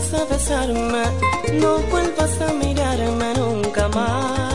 vuelvas a besarme, no vuelvas a mirarme nunca más.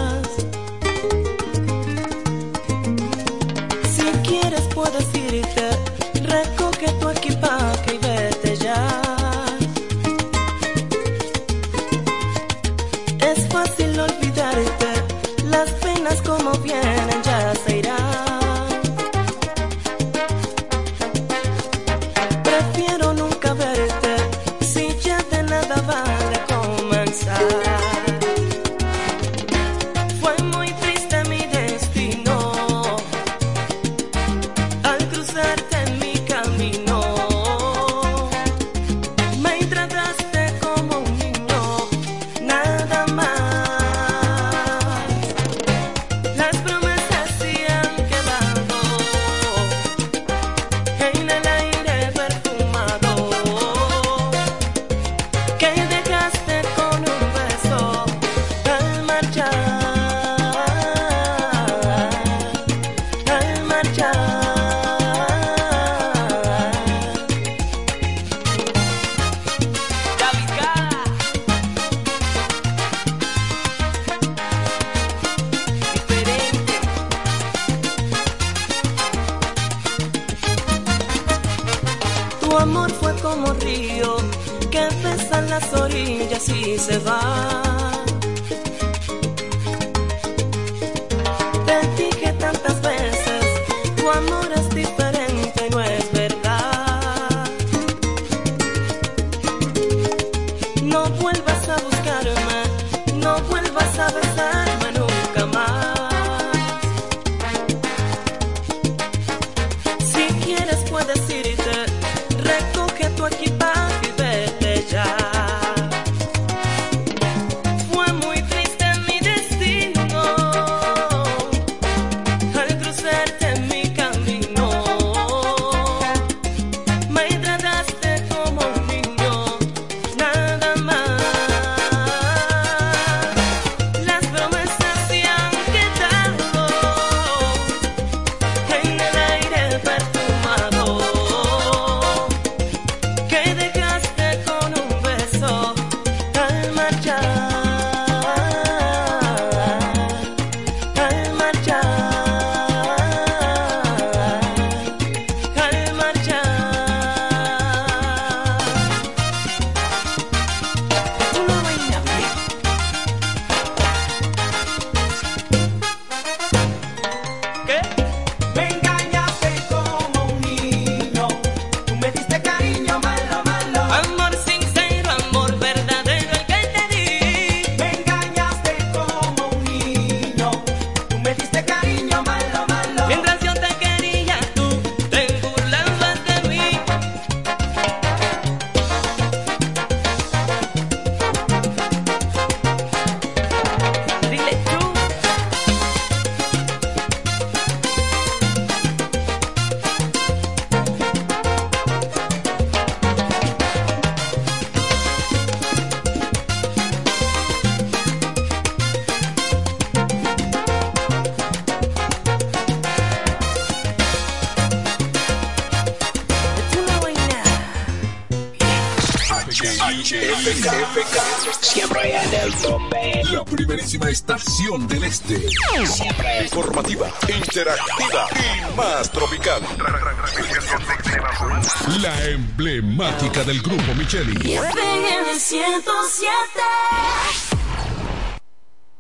La emblemática del grupo Micheli. FM 107.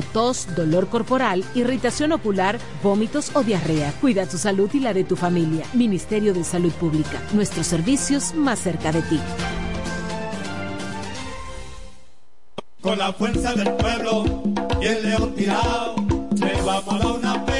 tos, dolor corporal, irritación ocular, vómitos o diarrea. Cuida tu salud y la de tu familia. Ministerio de Salud Pública. Nuestros servicios más cerca de ti. Con la fuerza del pueblo y el león tirado, le a una pinado.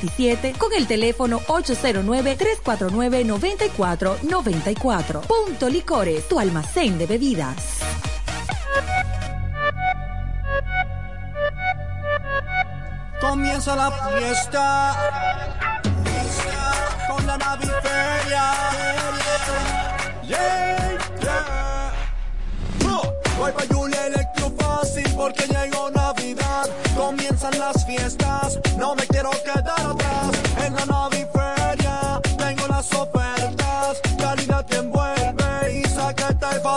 27 con el teléfono 809-349-9494. Punto Licores, tu almacén de bebidas. Comienza la fiesta con la naviferia. Yeah, yeah. Oh, Voy pa' Julia Electro Fácil porque llegó Navidad. Comienzan las fiestas, no me quiero quedar atrás. En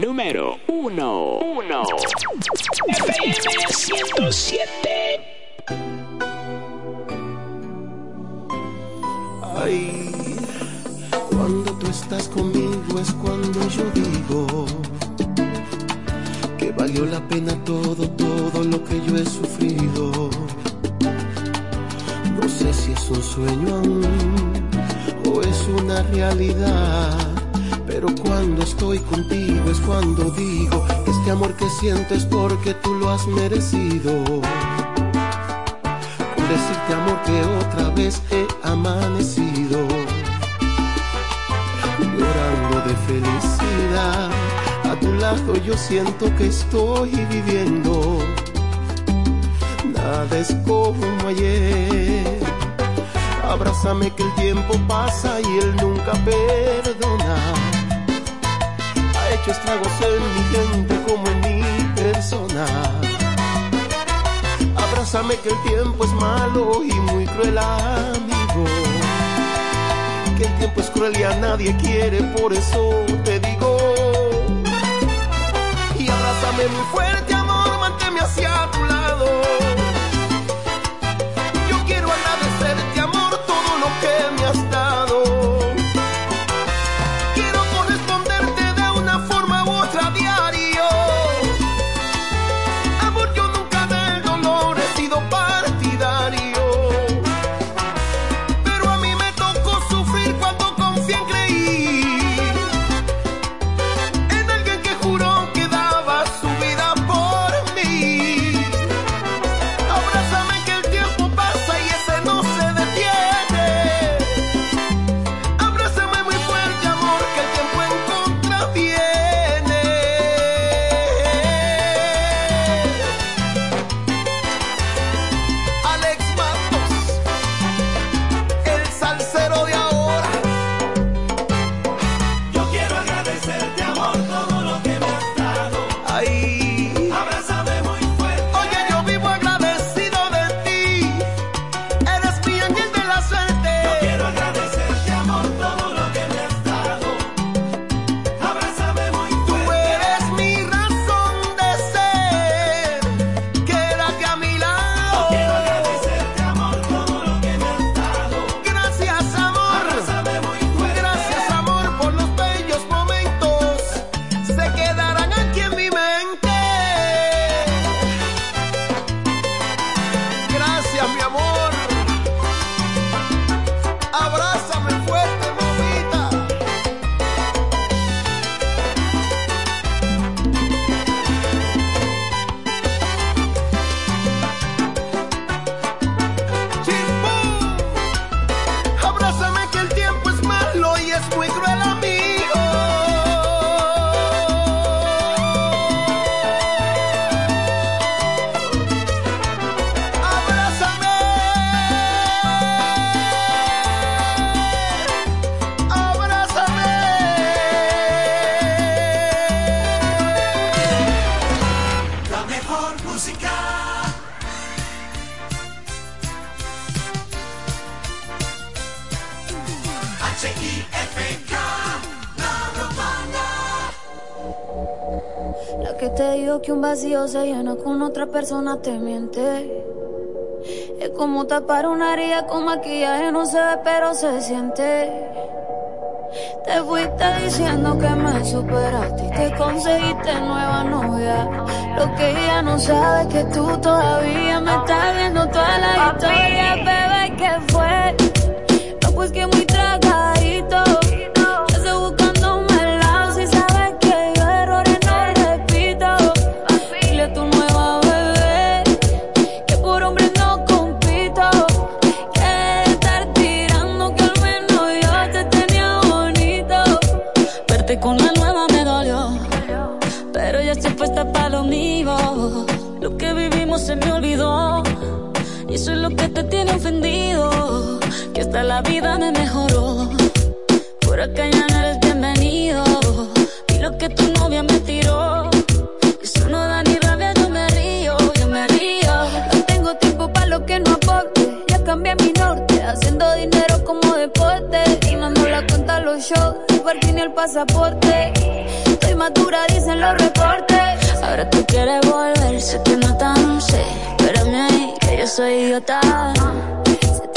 Número 1. 1. FM 107. Ay, cuando tú estás conmigo es cuando yo digo que valió la pena todo, todo lo que yo he sufrido. No sé si es un sueño aún o es una realidad, pero cuando estoy contigo es cuando digo que este amor que siento es porque tú lo has merecido. Decirte amor que otra vez he amanecido. Llorando de felicidad. A tu lado yo siento que estoy viviendo. Nada es como ayer. Abrázame que el tiempo pasa y él nunca perdona hecho estragos en mi gente como en mi persona Abrázame que el tiempo es malo y muy cruel amigo. Que el tiempo es cruel y a nadie quiere, por eso te digo. Y abrázame muy fuerte, amor, manténme hacia tu lado. Vacío se llena con otra persona te miente. Es como tapar una herida con maquillaje, no se ve pero se siente. Te fuiste diciendo que me superaste y te conseguiste nueva novia. Lo que ella no sabe es que tú todavía me estás viendo toda la historia, bebé, ¿qué fue? No, pues que muy acá ya no eres bienvenido. Y lo que tu novia me tiró. Eso no da ni rabia, yo me río, yo me río. No tengo tiempo para lo que no aporte. Ya cambié mi norte, haciendo dinero como deporte. Y no ando la cuenta los shows, parking y el pasaporte. Estoy madura, dicen los reportes. Ahora tú quieres volver, sé que no tan sé. Espérame que yo soy idiota.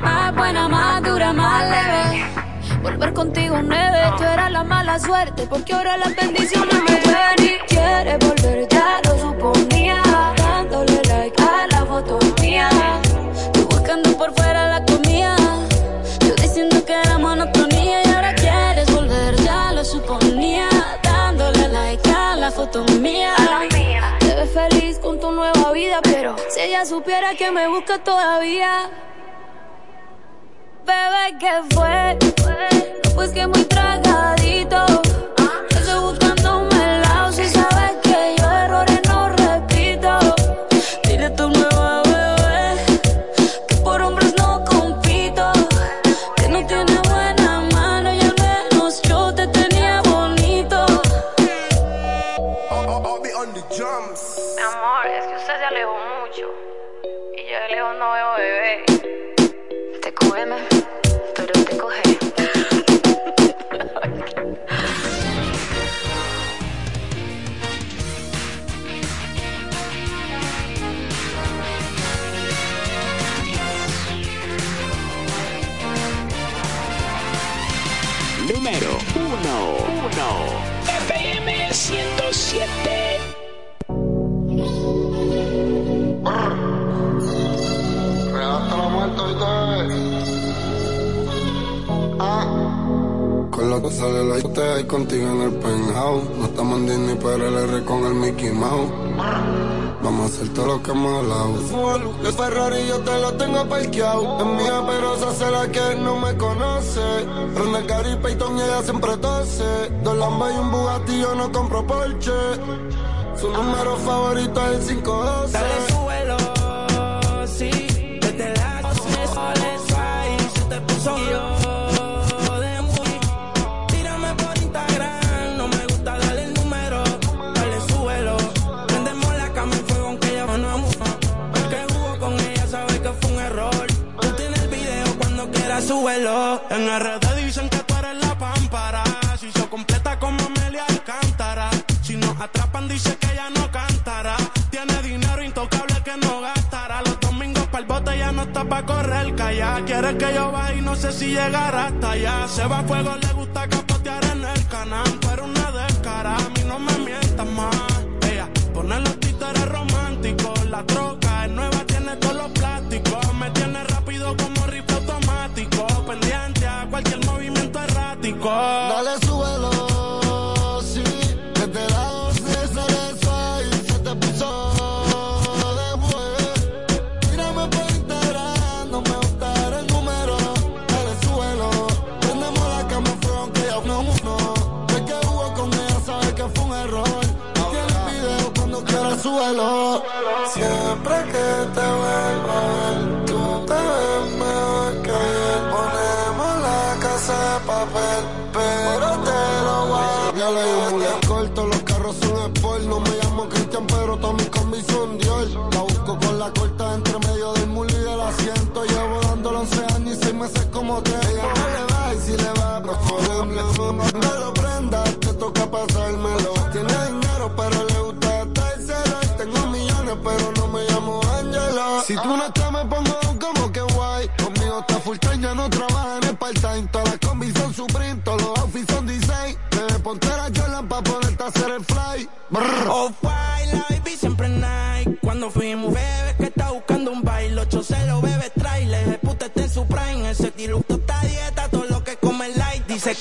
Más buena, más dura, más leve. Volver contigo nueve, tú eras la mala suerte, porque ahora las bendiciones me ven y quieres volver, ya lo suponía, dándole like a la foto mía, tú buscando por fuera la comida, yo diciendo que era monotonía y ahora quieres volver, ya lo suponía, dándole like a la foto mía, te ves feliz con tu nueva vida, pero si ella supiera que me busca todavía bebé, ¿qué fue? Pues que muy tragadito. 107. Hasta la muerte, Ah. Con la cosa de la botella y contigo en el penthouse. No estamos en Disney, pero el R con el Mickey Mouse. Vamos a hacer todo lo que hemos hablado. El Ferrari yo te lo tengo parqueado. Es mía, pero esa es la que no me conoce. Prende el Gary Payton y ella siempre tose. Dos Lambas y un Bugatti, yo no compro Porsche. Su número favorito es el 512. Dale, súbelo, sí. Desde la súbelo. En RD dicen que tú eres la pámpara. Si se completa como Amelia Alcántara. Si nos atrapan, dice que ella no cantará. Tiene dinero intocable que no gastará. Los domingos para el bote ya no está pa' correr calla. Quiere que yo vaya y no sé si llegará hasta allá. Se va a fuego, le gusta capotear en el canal. Pero una descara, a mí no me mientas más. Ella pone los títeres románticos. La troca errático. Dale,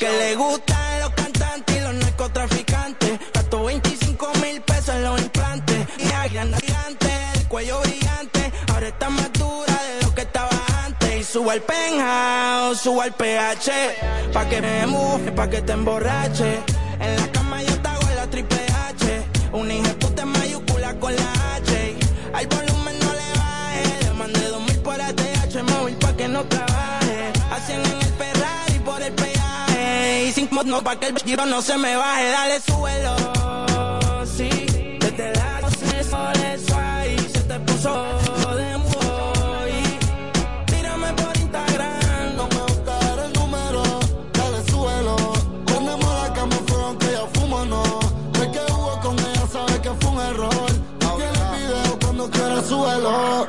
que le gustan los cantantes y los narcotraficantes. Gastó 25 mil pesos en los implantes. Y gigante, el cuello brillante. Ahora está más dura de lo que estaba antes. Y subo al penthouse, subo al PH. Pa' que me muje, pa' que te emborrache. No pa' que el giro no se me baje, dale suelo. Sí, desde la se sole suave se te puso de muy. Tírame por Instagram, no me gusta el número, dale suelo. Ponemos la cama fuego aunque ya fumo, no. Es que hubo con ella, sabe que fue un error. Tiene el video cuando quiera suelo.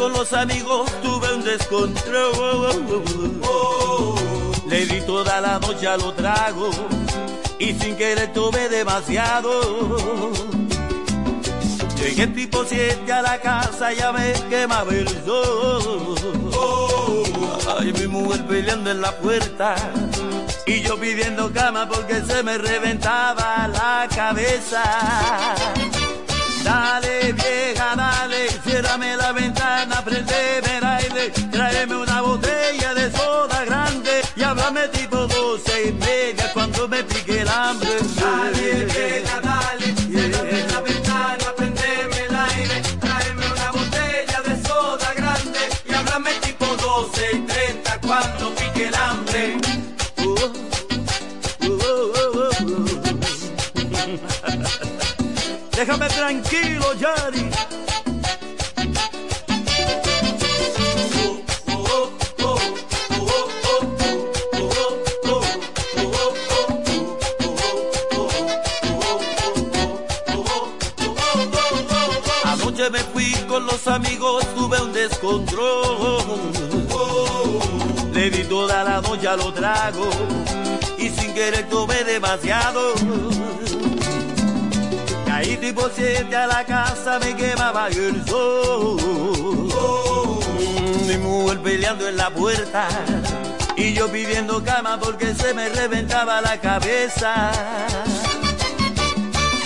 Con los amigos, tuve un descontrol. Le di toda la noche a lo trago y sin querer tuve demasiado. Llegué tipo siete a la casa, ya me quemaba el sol. Ay, mi mujer peleando en la puerta y yo pidiendo cama porque se me reventaba la cabeza. Dale vieja, dale, ciérrame la ventana, prendeme el aire, tráeme una botella Déjame tranquilo, Yari. Anoche me fui con los amigos, tuve un descontrol. Le di toda la noche a lo trago y sin querer tomé demasiado. Tipo siete a la casa, me quemaba el sol. Mi mujer peleando en la puerta y yo pidiendo cama porque se me reventaba la cabeza.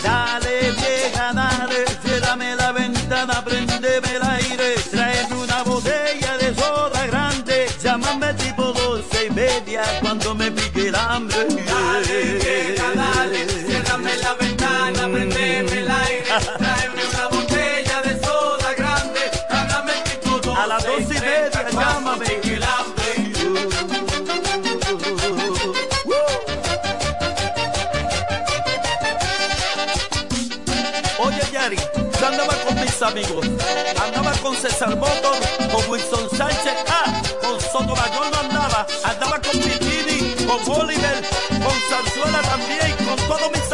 Dale vieja, dale, ciérrame la ventana, prendeme el aire, tráeme una botella de soda grande, llámame tipo doce y media cuando me pique el hambre. Dale amigos. Andaba con César Motor, con Wilson Sánchez. Ah, con Soto Mayor no andaba. Andaba con Pitini, con Oliver, con Sanzuela también, con todos mis amigos.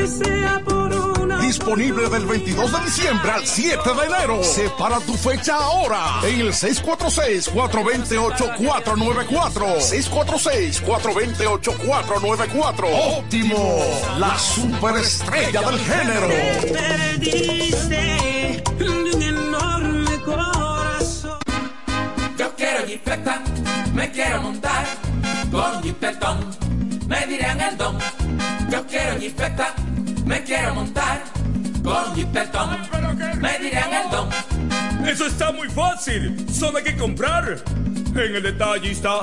Yo daría lo que sea por una. Disponible del 22 de diciembre al 7 de enero. Separa tu fecha ahora en el 646-428-494. 646-428-494. Óptimo, la superestrella del género. Perdiste de un enorme corazón. Yo quiero jipeta, me quiero montar con me dirán el don. Yo quiero me quiero montar con jipetón, me dirán el don. Eso está muy fácil. Solo hay que comprar. En el detallista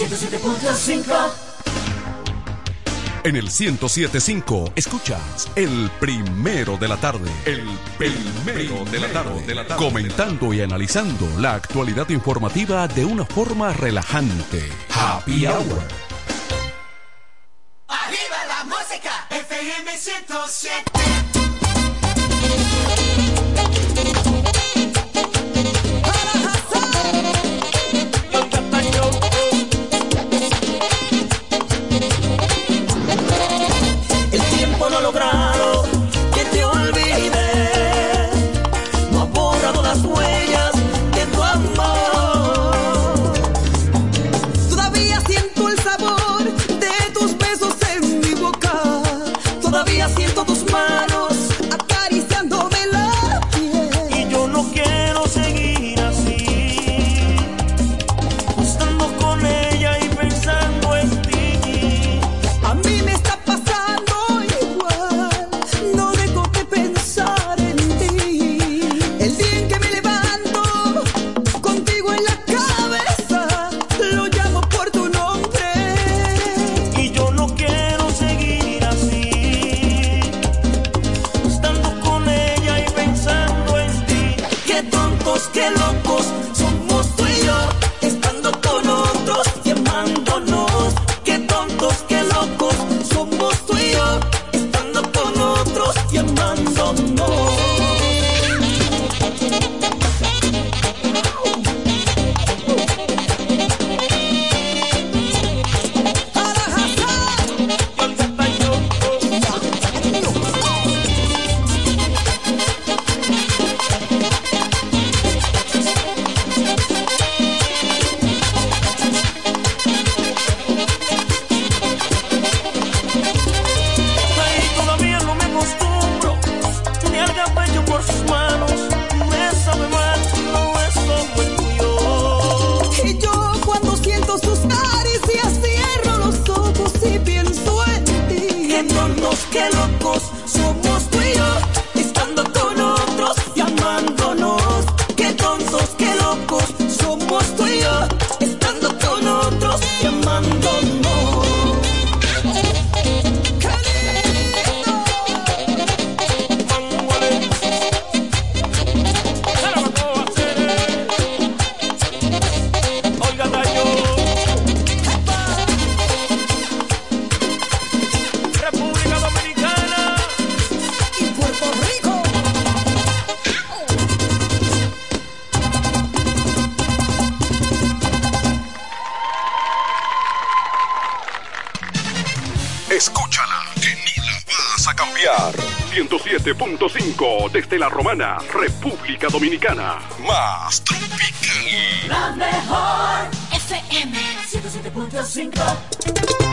107.5 en el 1075 escuchas el primero de la tarde. El primero de la tarde. De la tarde. Comentando y analizando la actualidad informativa de una forma relajante. Happy Hour. Arriba la música. FM 107. Desde la Romana, República Dominicana. Más tropical. La mejor FM 107.5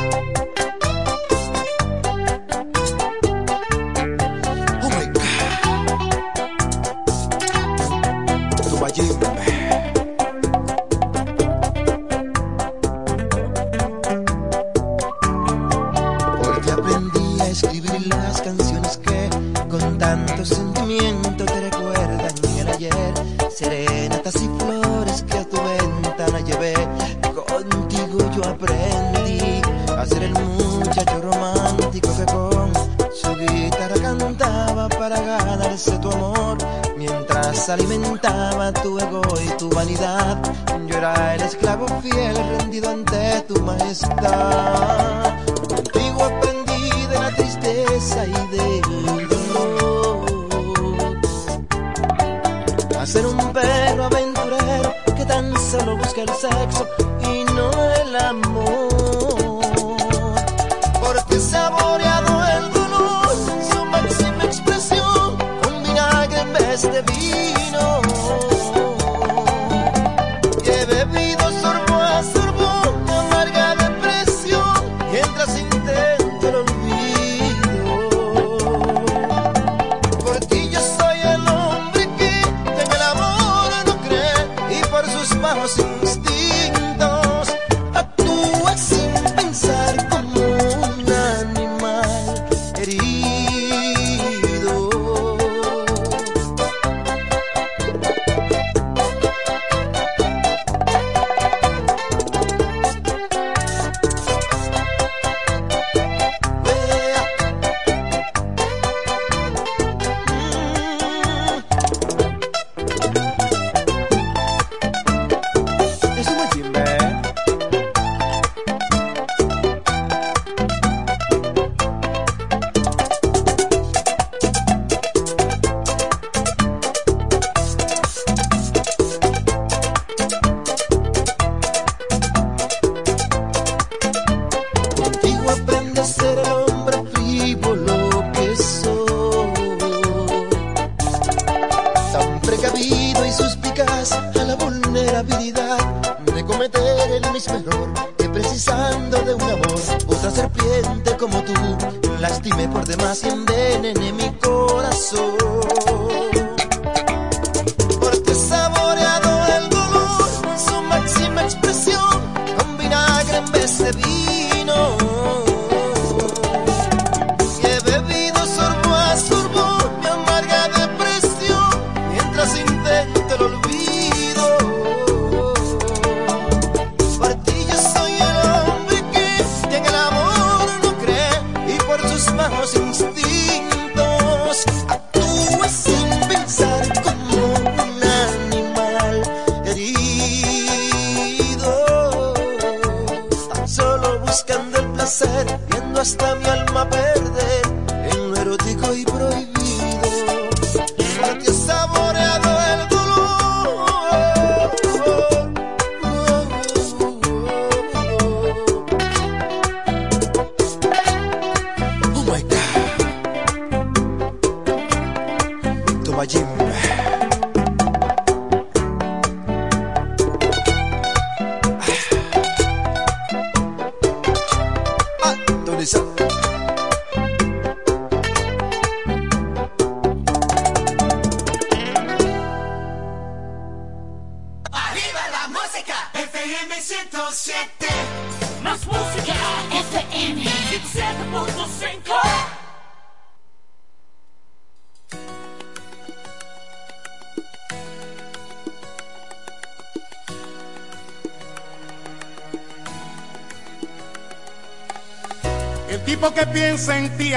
buscando el placer, viendo hasta mi alma perder en lo erótico y prohibido.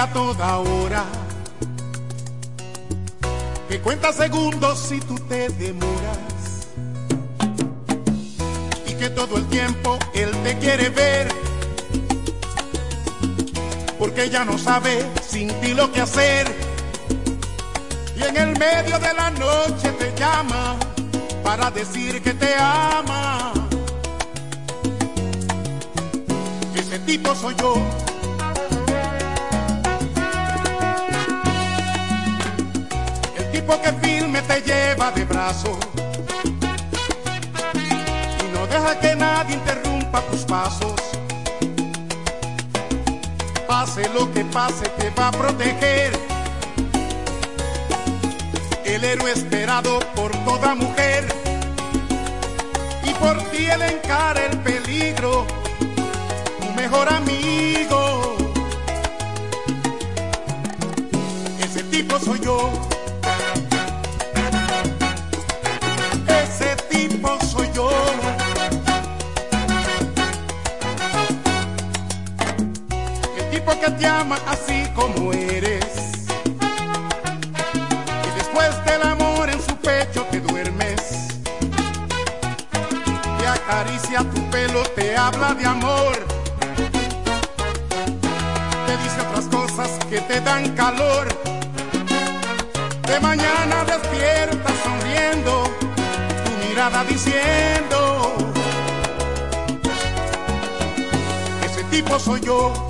a toda hora, que cuenta segundos si tú te demoras, y que todo el tiempo él te quiere ver, porque ya no sabe sin ti lo que hacer, y en el medio de la noche te llama para decir que te ama. Ese tipo soy yo. tipo que firme te lleva de brazo y no deja que nadie interrumpa tus pasos. Pase lo que pase, te va a proteger. El héroe esperado por toda mujer y por ti él encara el peligro, tu mejor amigo. Ese tipo soy yo. Así como eres. Y después del amor en su pecho te duermes. Te acaricia tu pelo, te habla de amor. Te dice otras cosas que te dan calor. De mañana despiertas sonriendo, tu mirada diciendo, ese tipo soy yo.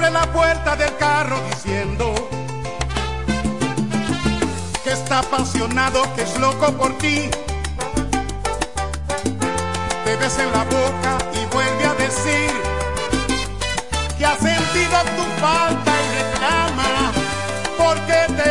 Abre la puerta del carro diciendo que está apasionado, que es loco por ti. Te besa en la boca y vuelve a decir que ha sentido tu falta y reclama porque te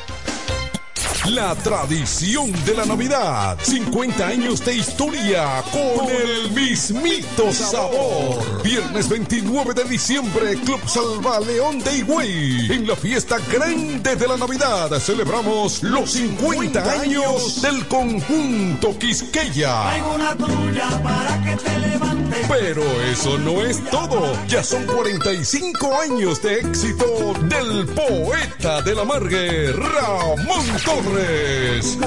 La tradición de la Navidad. 50 años de historia con el mismito sabor. Viernes 29 de diciembre, Club Salva León de Higüey. En la fiesta grande de la Navidad celebramos los 50 años del conjunto Quisqueya. una tuya para que te levantes. Pero eso no es todo. Ya son 45 años de éxito del poeta de la Margue, Ramón Torres.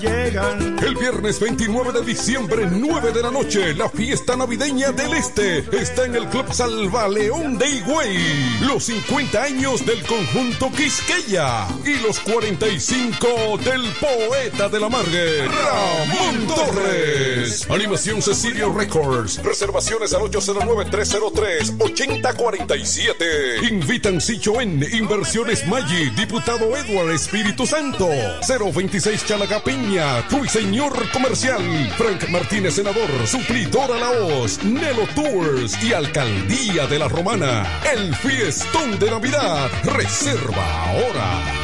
llegan. El viernes 29 de diciembre, 9 de la noche, la fiesta navideña del Este está en el Club Salva León de Higüey. Los 50 años del conjunto Quisqueya y los 45 del poeta de la Margue, Ramón Torres. Animación Cecilio Records. Reservaciones al 809-303-8047. Invitan Sichoen, Inversiones Maggi, Diputado Edward Espíritu Santo. 026 Chalaga Peña, Ruiseñor Comercial. Frank Martínez, senador, suplidor a la voz. Nelo Tours y Alcaldía de la Romana. El fiestón de Navidad. Reserva ahora.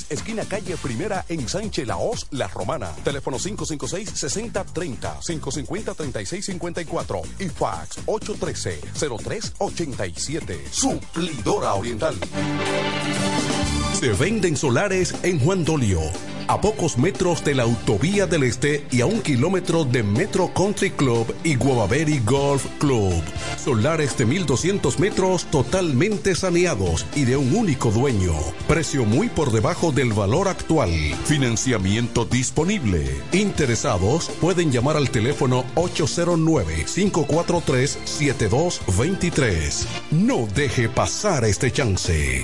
esquina calle Primera en Sánchez Laos, La Romana. Teléfono 556-6030, 550-3654 y fax 813-0387. Suplidora Oriental. Se venden solares en Juan Dolio, a pocos metros de la Autovía del Este y a un kilómetro de Metro Country Club y Guavaberi Golf Club. Solares de 1200 metros totalmente saneados y de un único dueño. Precio muy por debajo del valor actual. Financiamiento disponible. Interesados pueden llamar al teléfono 809-543-7223. No deje pasar este chance.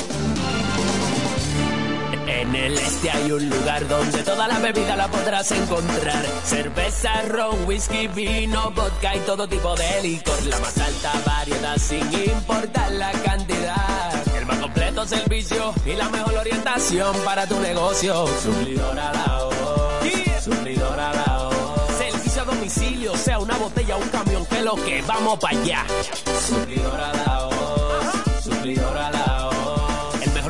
En el este hay un lugar donde toda la bebida la podrás encontrar. Cerveza, ron, whisky, vino, vodka y todo tipo de licor. La más alta variedad sin importar la cantidad. Completo servicio y la mejor orientación para tu negocio. Suplidora la voz. Suplidora la voz. Servicio a domicilio, sea una botella o un camión, que lo que vamos para allá. Suplidora la voz. Suplidora la voz.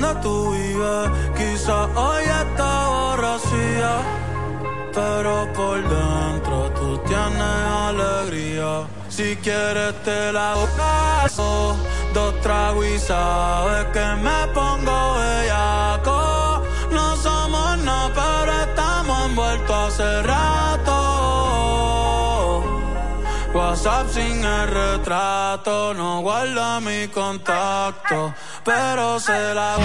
Dónde tú vives. Quizás hoy está borracía, pero por dentro tú tienes alegría. Si quieres te la paso, dos tragos y sabes que me pongo bellaco. No somos nada, pero estamos envueltos hace rato. WhatsApp sin el retrato, no guarda mi contacto, pero se la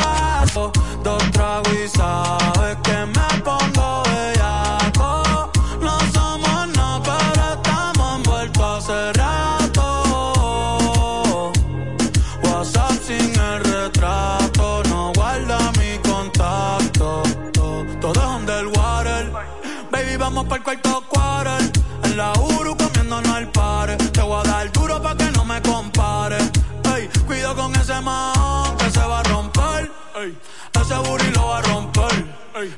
paso. Dos tragos y sabes que me pongo bellaco. No somos nada, pero estamos envueltos hace rato. WhatsApp sin el retrato, no guarda mi contacto. Todo es underwater. Baby, vamos para el cuarto quarter. En la Uru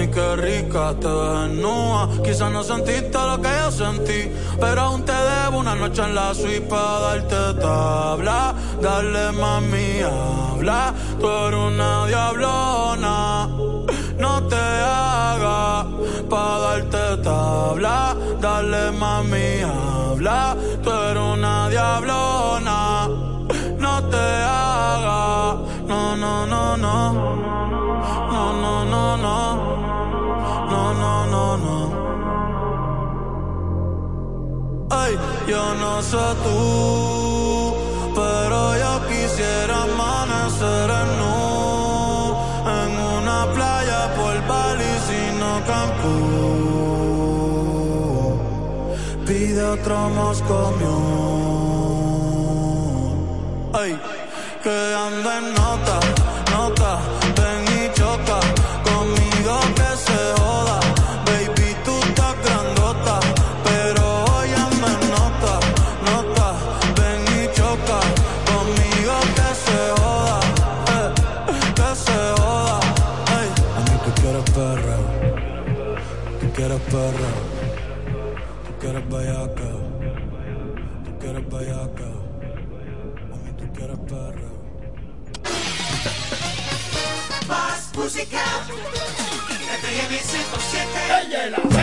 mami qué rica, te desnuda. Quizás no sentiste lo que yo sentí, pero aún te debo una noche en la suite para darte tabla. Dale mami, habla, tú eres una diablona. No te hagas pa' darte tabla. Dale mami, habla, tú eres una diablona. No te hagas, no, no, no. No, no, no, no. No, yo no sé tú, pero yo quisiera amanecer en nu en una playa por Bali, sino Cancún. Pide otro Moscow Ay, que anda en nota, nota, 107.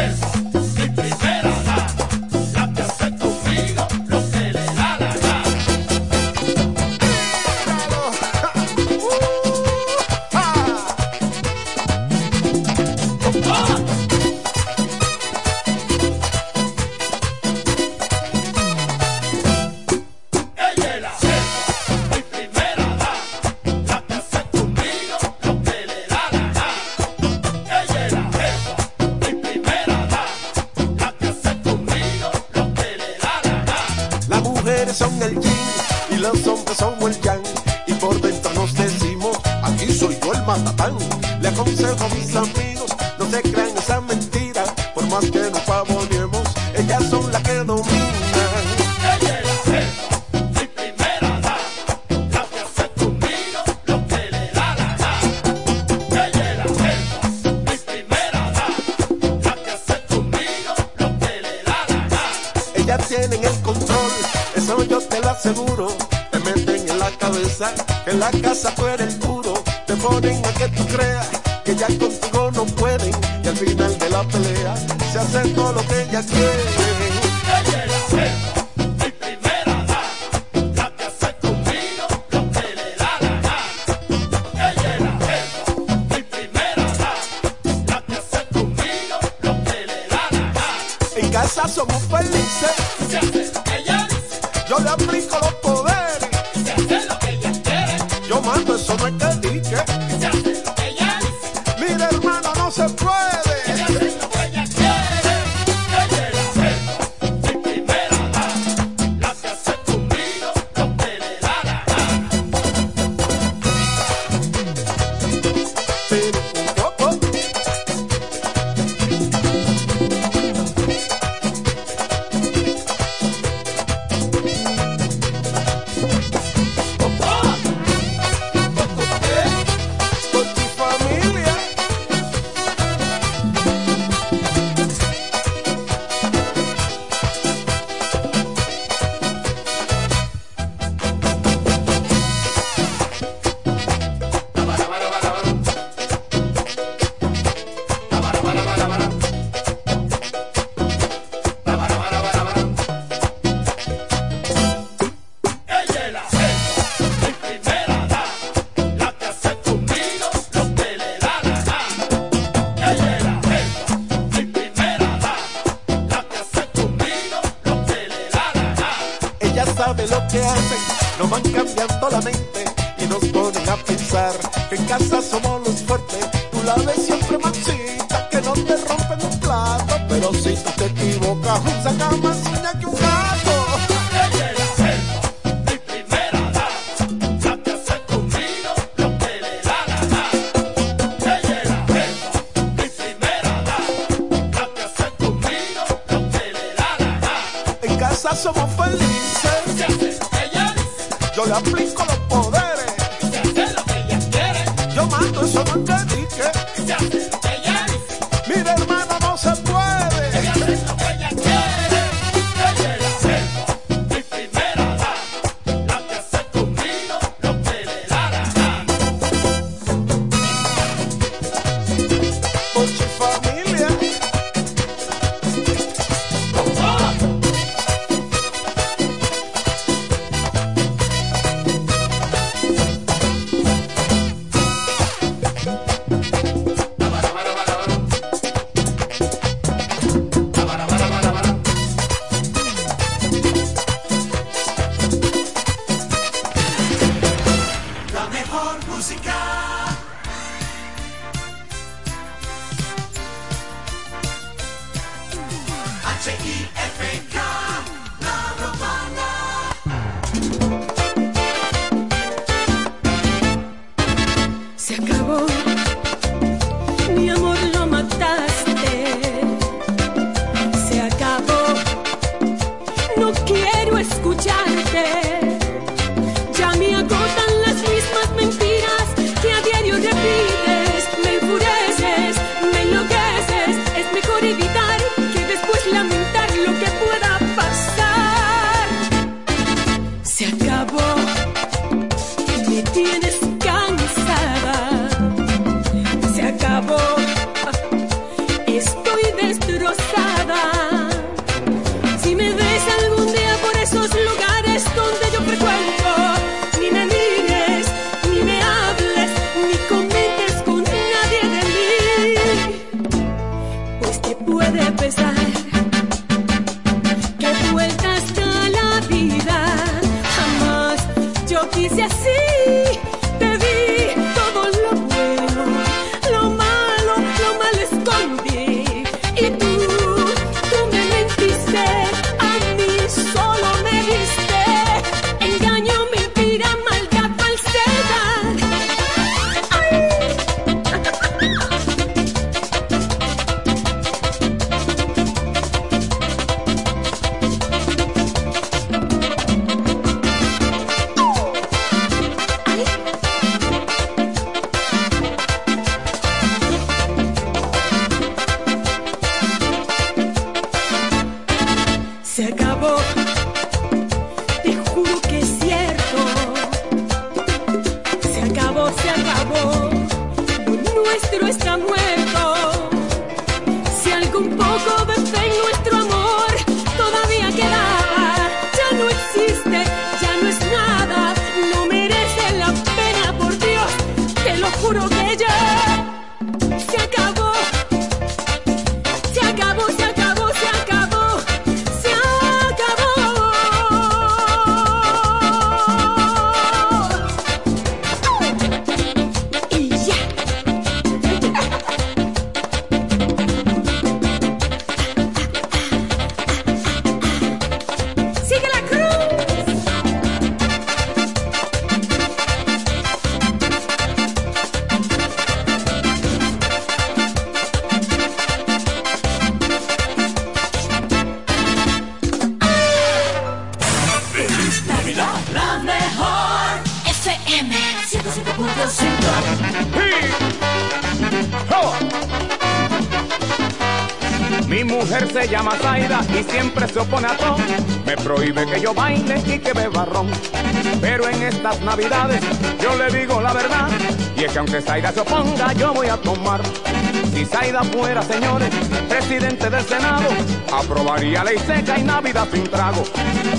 Fuera, señores, presidente del Senado, aprobaría ley seca y Navidad sin trago.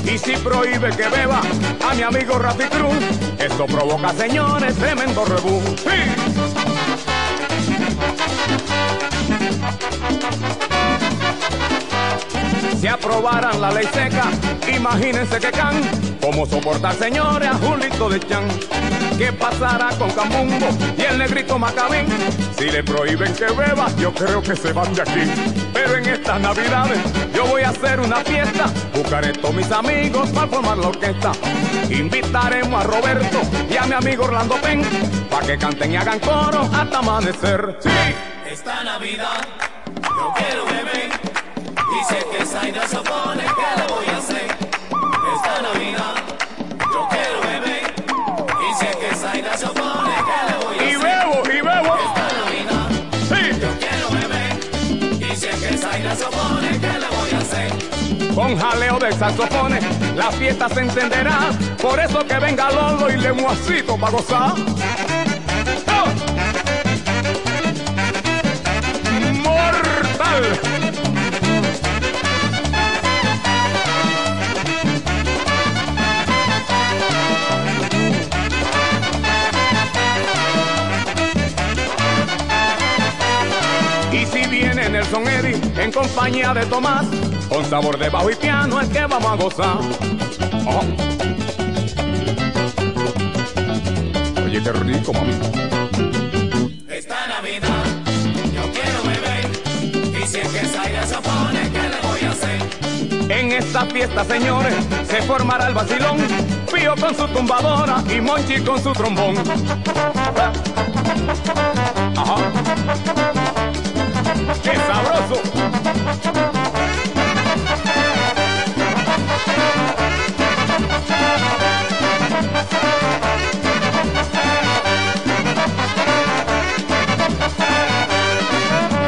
Y si prohíbe que beba a mi amigo Rafi Cruz, esto provoca, señores, tremendo rebú. Si aprobaran la ley seca, imagínense que can, cómo soportar señores a Julito de Chan. ¿Qué pasará con Camumbo y el negrito Macabín? Si le prohíben que beba, yo creo que se van de aquí. Pero en estas navidades yo voy a hacer una fiesta, buscaré todos mis amigos para formar la orquesta. Invitaremos a Roberto y a mi amigo Orlando Pen, para que canten y hagan coro hasta amanecer. Sí. Esta Navidad Dice que Zaida se opone, ¿qué le voy a hacer? Esta Navidad yo quiero beber. Dice que Zaida se opone, ¿qué le voy a Y hacer? bebo, y bebo. Esta Navidad yo quiero beber. Dice que Zaida se opone, ¿qué le voy a hacer? Con jaleo de saxofones, la fiesta se encenderá. Por eso que venga Lolo y Lemuacito para gozar. ¡Oh! ¡Mortal! Nelson Eddy en compañía de Tomás, con sabor de bajo y piano es que vamos a gozar. Oh. Oye, qué rico, mami. Esta Navidad yo quiero beber. Dice que Zaida se opone, ¿qué le voy a hacer? En esta fiesta, señores, se formará el vacilón. Pío con su tumbadora y Monchi con su trombón. Ajá. ¡Qué sabroso!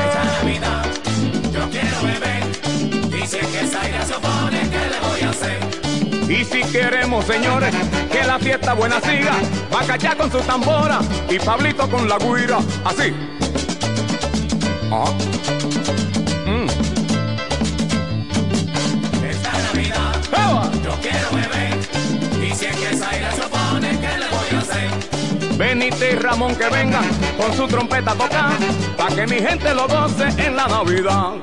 Esta Navidad yo quiero beber. Dice que Zaida se opone, ¿qué le voy a hacer? Y si queremos, señores, que la fiesta buena siga, Bacachá con su tambora y Pablito con la guira. Así. Esta Navidad yo quiero beber. Dice que Zaida se opone, ¿qué le voy a hacer? Benito y Ramón que vengan con su trompeta a tocar, para que mi gente lo goce en la Navidad.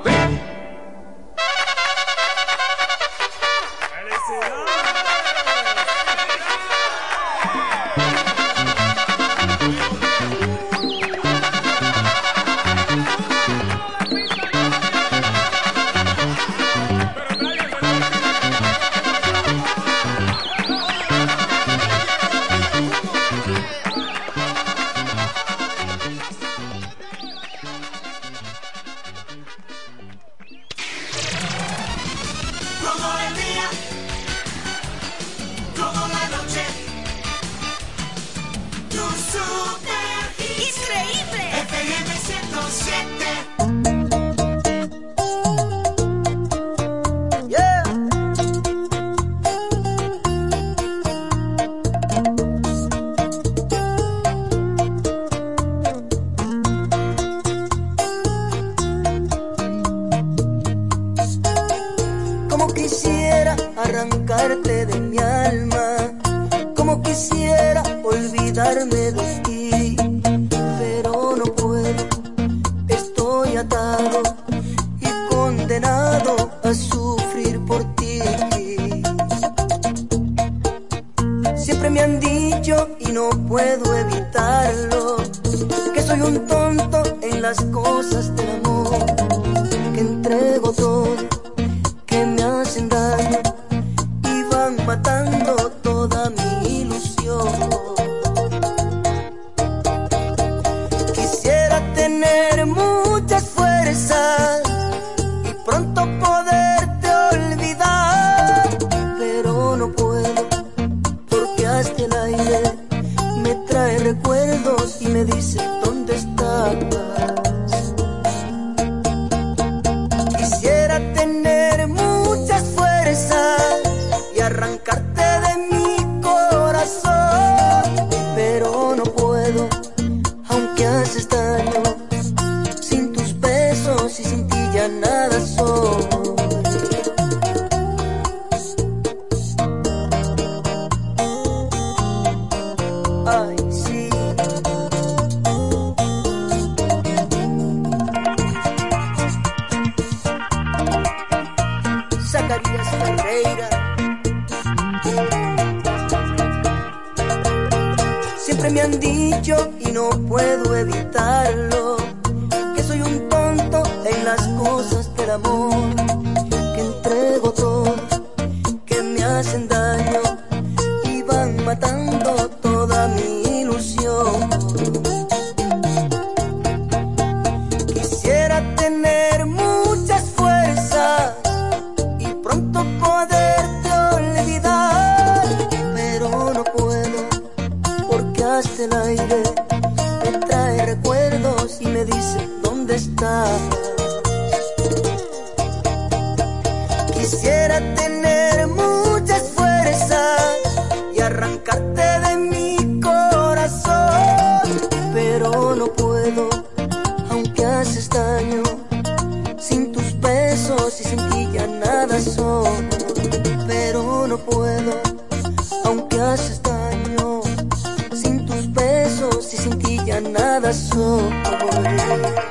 Nada soy.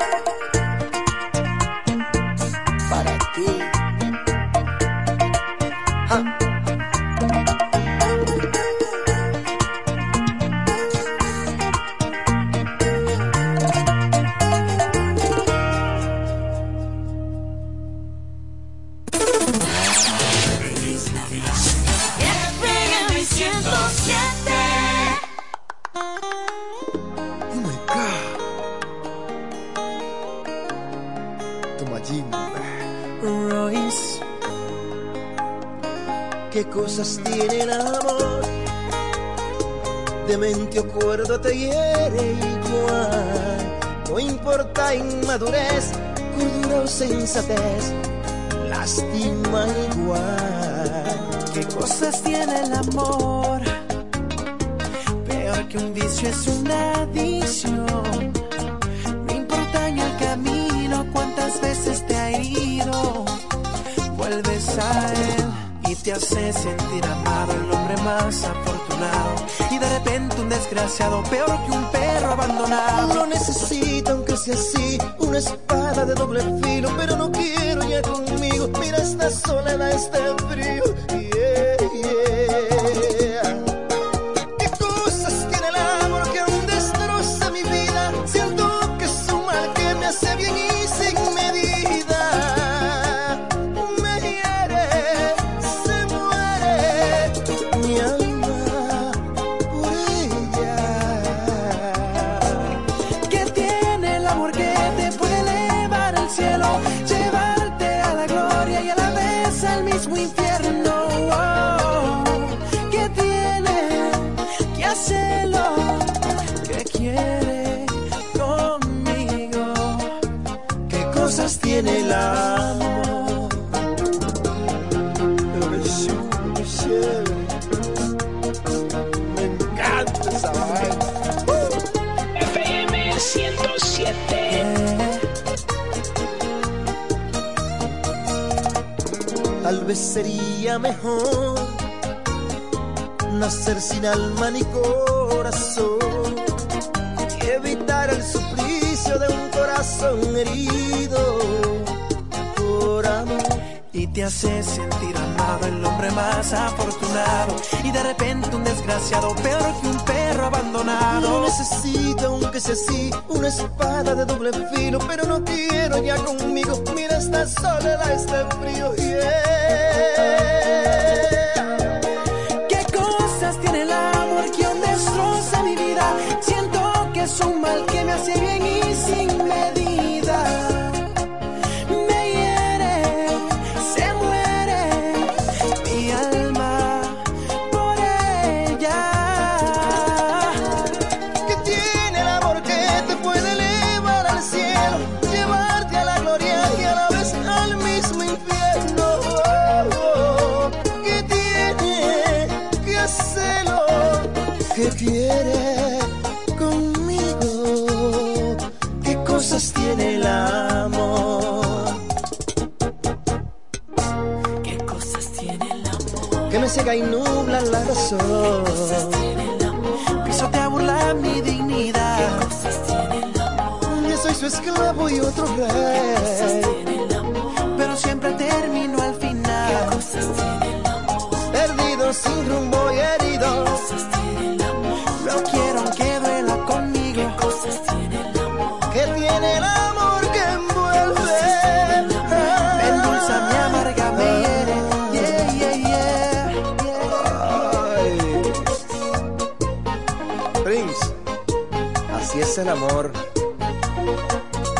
Es el amor.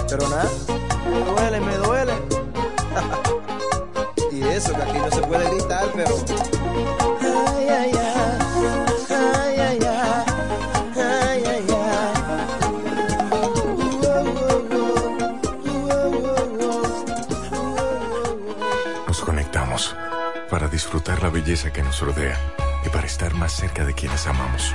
Pero nada, me duele, me duele. y eso, que aquí no se puede gritar, pero. Ay, ay, ay. Nos conectamos para disfrutar la belleza que nos rodea y para estar más cerca de quienes amamos.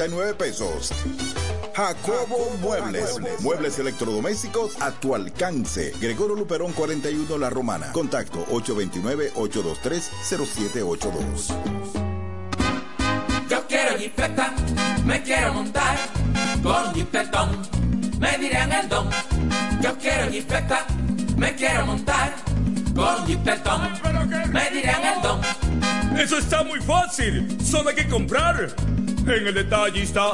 12,339 pesos. Jacobo Muebles. Muebles electrodomésticos a tu alcance. Gregorio Luperón 41 La Romana. Contacto 829-823-0782. Yo quiero jipeta, me quiero montar con jipetón, me dirán el don. Yo quiero jipeta, me quiero montar con jipetón, me dirán el don. Eso está muy fácil. Solo hay que comprar. En el detallista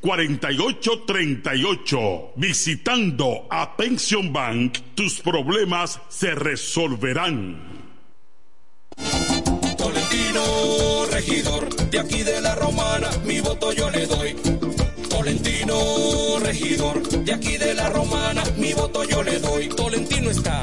4838. Visitando a Pension Bank, tus problemas se resolverán. Tolentino, regidor, de aquí de la romana, mi voto yo le doy. Tolentino, regidor, de aquí de la romana, mi voto yo le doy. Tolentino está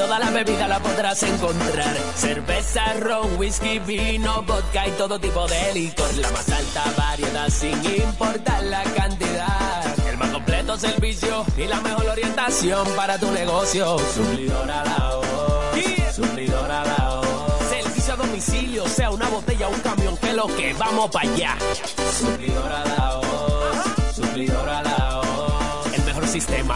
toda la bebida la podrás encontrar. Cerveza, ron, whisky, vino, vodka y todo tipo de licor. La más alta variedad sin importar la cantidad. El más completo servicio y la mejor orientación para tu negocio. Suplidora la voz. Suplidora la voz. Servicio a domicilio, sea una botella o un camión, que lo que vamos para allá. La voz. Suplidora la voz. El mejor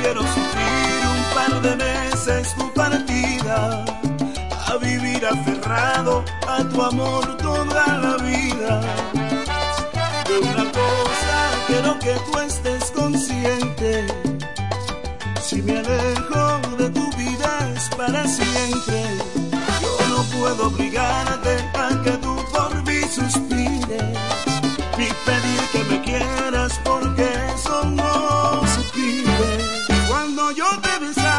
Prefiero sufrir un par de meses tu partida a vivir aferrado a tu amor toda la vida. De una cosa quiero que tú estés consciente. Si me alejo de tu vida es para siempre. Yo no puedo obligarte a que tú por mí suspires, ni pedir que me quieras porque eso no. Cuando yo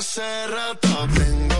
Hace rato tengo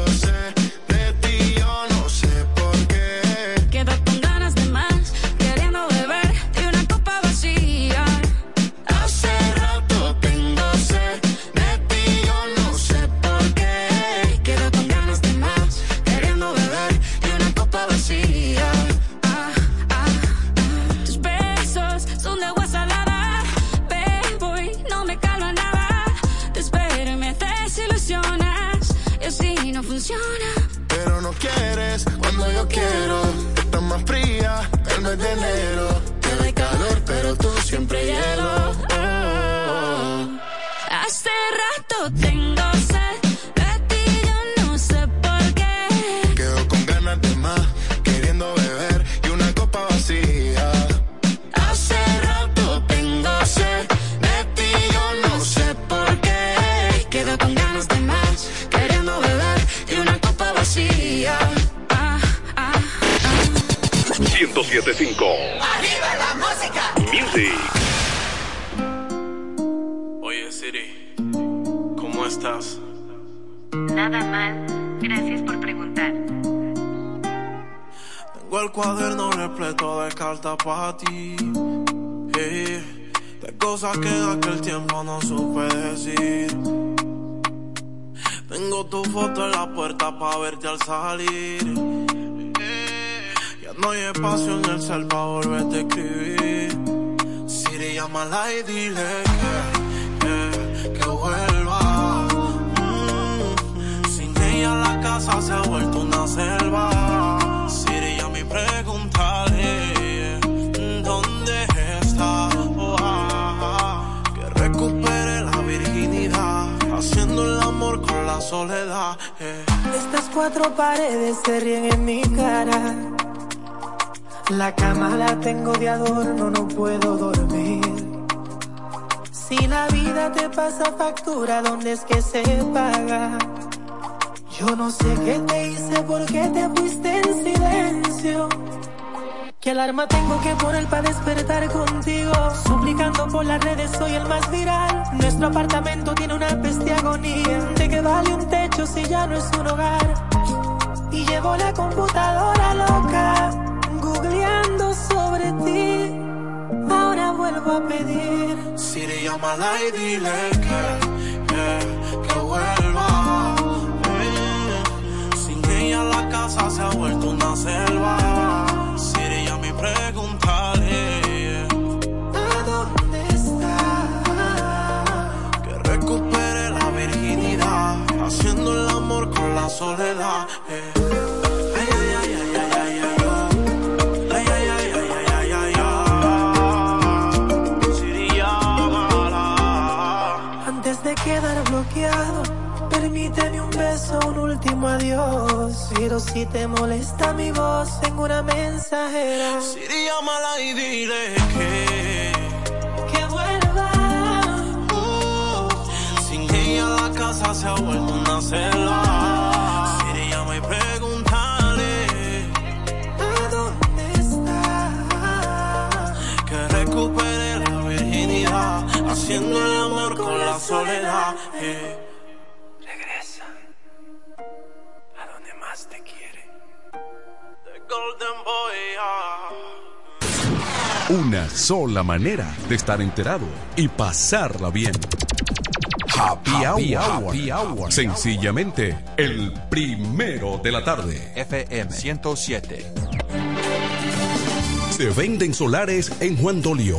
factura, ¿dónde es que se paga? Yo no sé qué te hice, por qué te fuiste en silencio. ¿Qué alarma tengo que poner para despertar contigo? Suplicando por las redes, soy el más viral. Nuestro apartamento tiene una peste agonía. ¿De qué vale un techo si ya no es un hogar? Y llevo la computadora loca, googleando sobre ti. Ahora vuelvo a pedir. Siri, llámala y dile que, se ha vuelto una selva. Siri, ya mi preguntaré ¿A dónde está? que recupere la virginidad, haciendo el amor con la soledad. Permíteme un beso, un último adiós. Pero si te molesta mi voz, tengo una mensajera. Siri, llámala y dile que Que vuelva. Sin ella la casa se ha vuelto una selva. Siri, llama y pregúntale ¿A dónde está? que recupere la virginidad, haciendo el amor con la soledad. eh. Una sola manera de estar enterado y pasarla bien. Happy, hour. Happy Hour. Sencillamente, el primero de la tarde. FM 107. Se venden solares en Juan Dolio,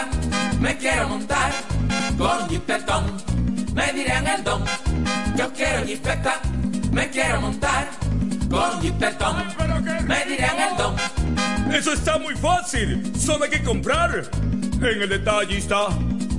me quiero montar con jipetón, me dirán el don. Yo quiero jipeta, me quiero montar con jipetón, me dirán el don. Eso está muy fácil, solo hay que comprar. En el detallista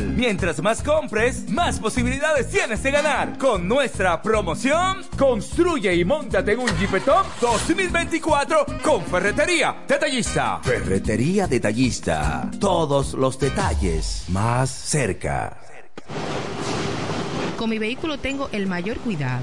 Mientras más compres, más posibilidades tienes de ganar. Con nuestra promoción, construye y montate en un Jeepetop 2024 con Ferretería Detallista. Ferretería Detallista. Todos los detalles más cerca. Con mi vehículo tengo el mayor cuidado.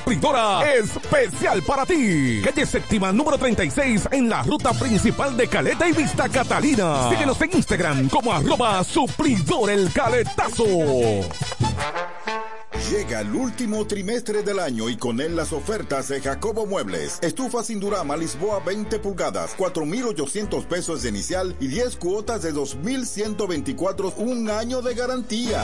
suplidora especial para ti. Calle séptima número 36 en la ruta principal de Caleta y Vista Catalina. Síguenos en Instagram como arroba suplidor el caletazo. Llega el último trimestre del año y con él las ofertas de Jacobo Muebles. Estufa sin Durama Lisboa 20 pulgadas, 4,800 pesos de inicial y 10 cuotas de 2,124, un año de garantía.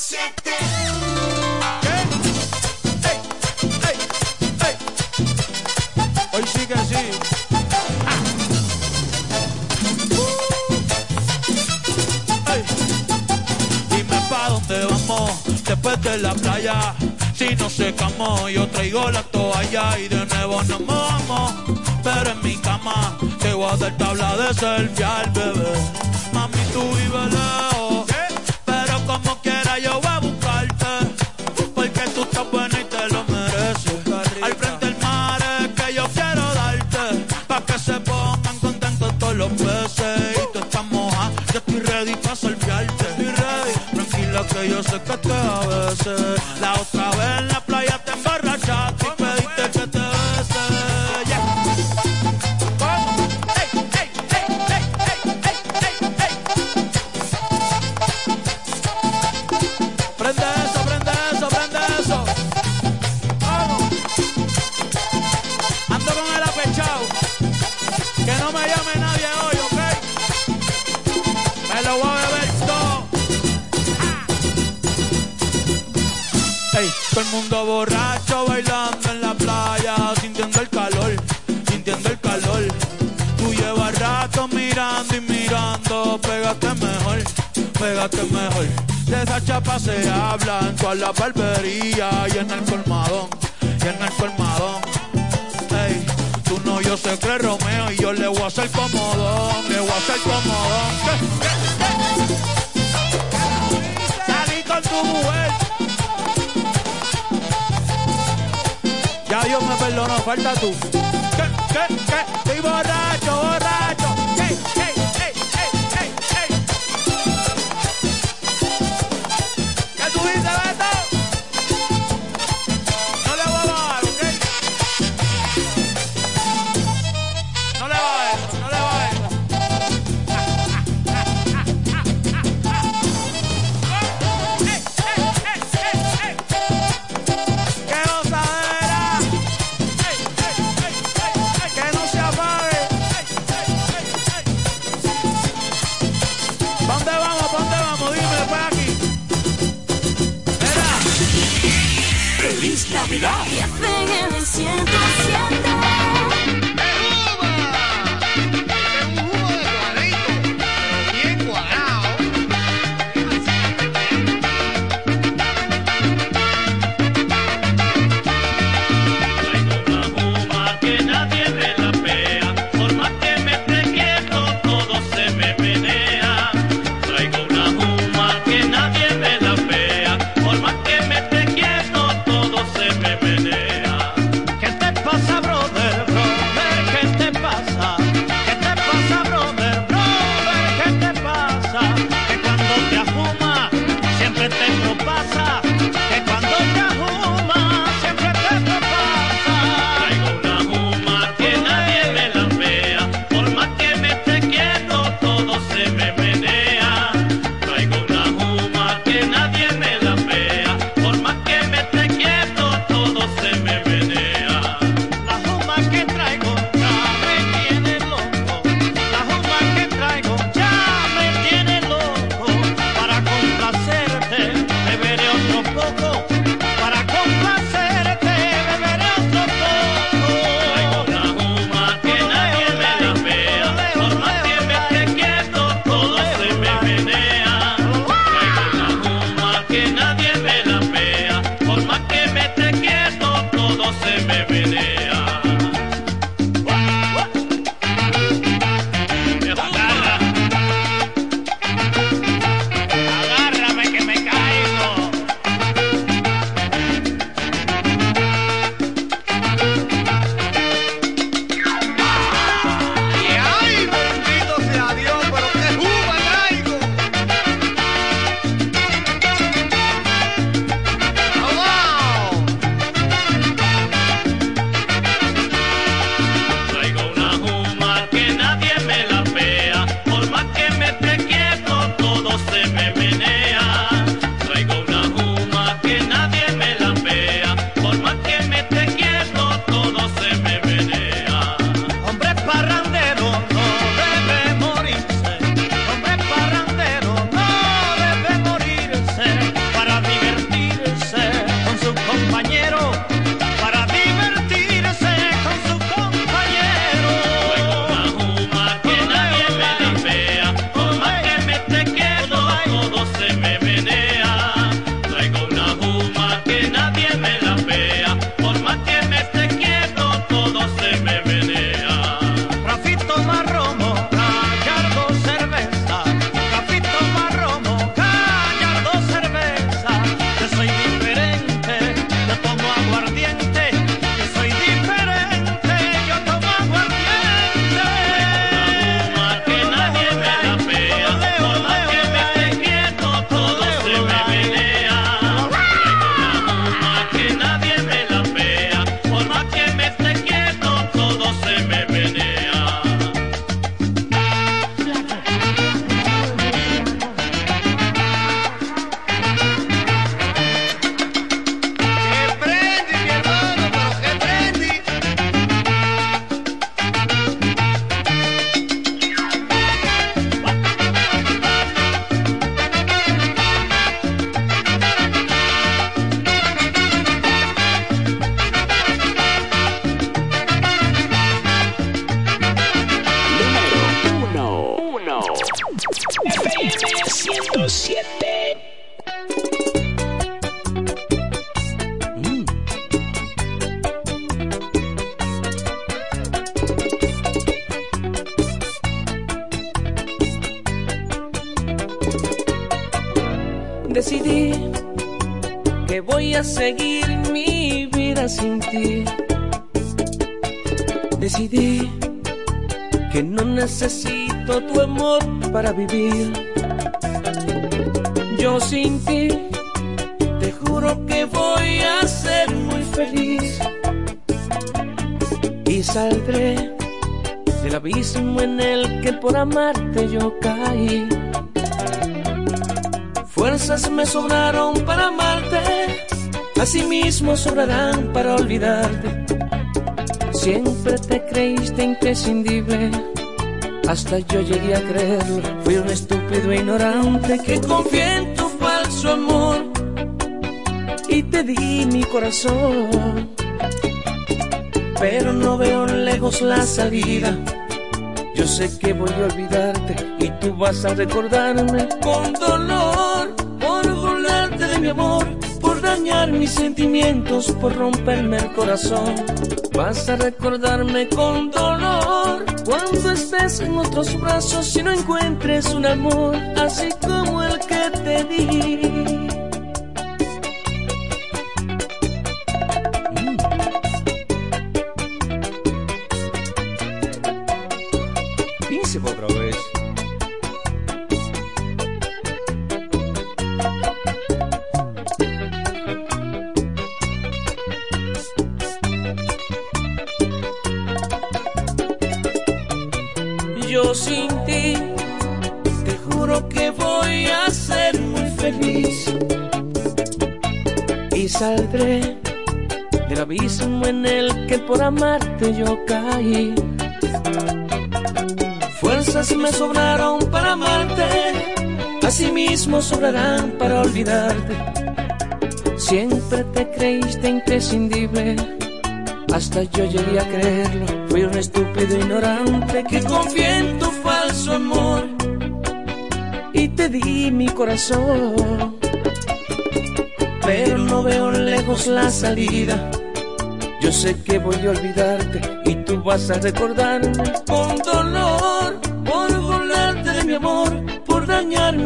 107. Hoy sí que sí. Vamos después de la playa. Si no secamos, yo traigo la toalla y de nuevo nos mojamos. Pero en mi cama te voy a dar tabla de selfie al bebé. Mami, tú vives lejos, yo voy a buscarte. Porque tú estás buena y te lo mereces. Al frente del mar es que yo quiero darte. Pa' que se pongan contentos todos los peces. Y tú estás moja, yo estoy ready pa' salviarte. Estoy ready. Tranquila que yo sé que te a veces. La la barbería y en el colmadón, y en el colmadón. Ey, tú no, yo sé que Romeo y yo le voy a hacer comodón, le voy a hacer comodón. Salí con tu mujer. Ya Dios me perdonó, falta tú. ¿Qué? ¿Qué? ¿Qué? Estoy borracho, borracho. ¿Qué? ¿Qué tú dices, saldré del abismo en el que por amarte yo caí. Fuerzas me sobraron para amarte, así mismo sobrarán para olvidarte. Siempre te creíste imprescindible, hasta yo llegué a creerlo. Fui un estúpido e ignorante que confié en tu falso amor y te di mi corazón. Pero no veo lejos la salida. Yo sé que voy a olvidarte y tú vas a recordarme con dolor por burlarte de mi amor, por dañar mis sentimientos, por romperme el corazón. Vas a recordarme con dolor cuando estés en otros brazos y no encuentres un amor así como el que te di. Asimismo sobrarán para olvidarte. Siempre te creíste imprescindible, hasta yo llegué a creerlo. Fui un estúpido ignorante que confié en tu falso amor y te di mi corazón. Pero no veo lejos la salida. Yo sé que voy a olvidarte y tú vas a recordarme con dolor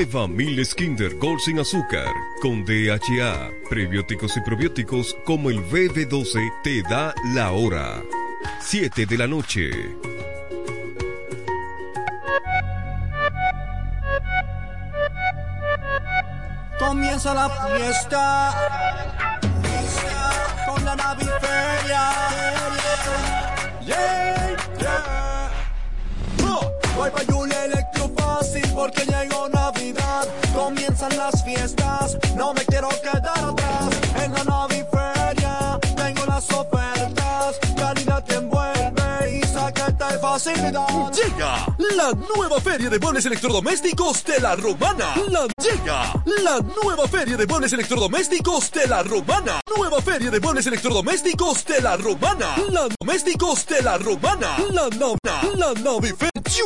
Nueva Miles Kinder Gold sin azúcar con DHA, prebióticos y probióticos como el BB12 te da la hora. 7 de la noche. Comienza la fiesta la nueva feria de muebles electrodomésticos de la Romana. La llega la nueva feria de muebles electrodomésticos de la Romana. Nueva feria de muebles electrodomésticos de la Romana. La domésticos de la Romana. La nona, la naviferia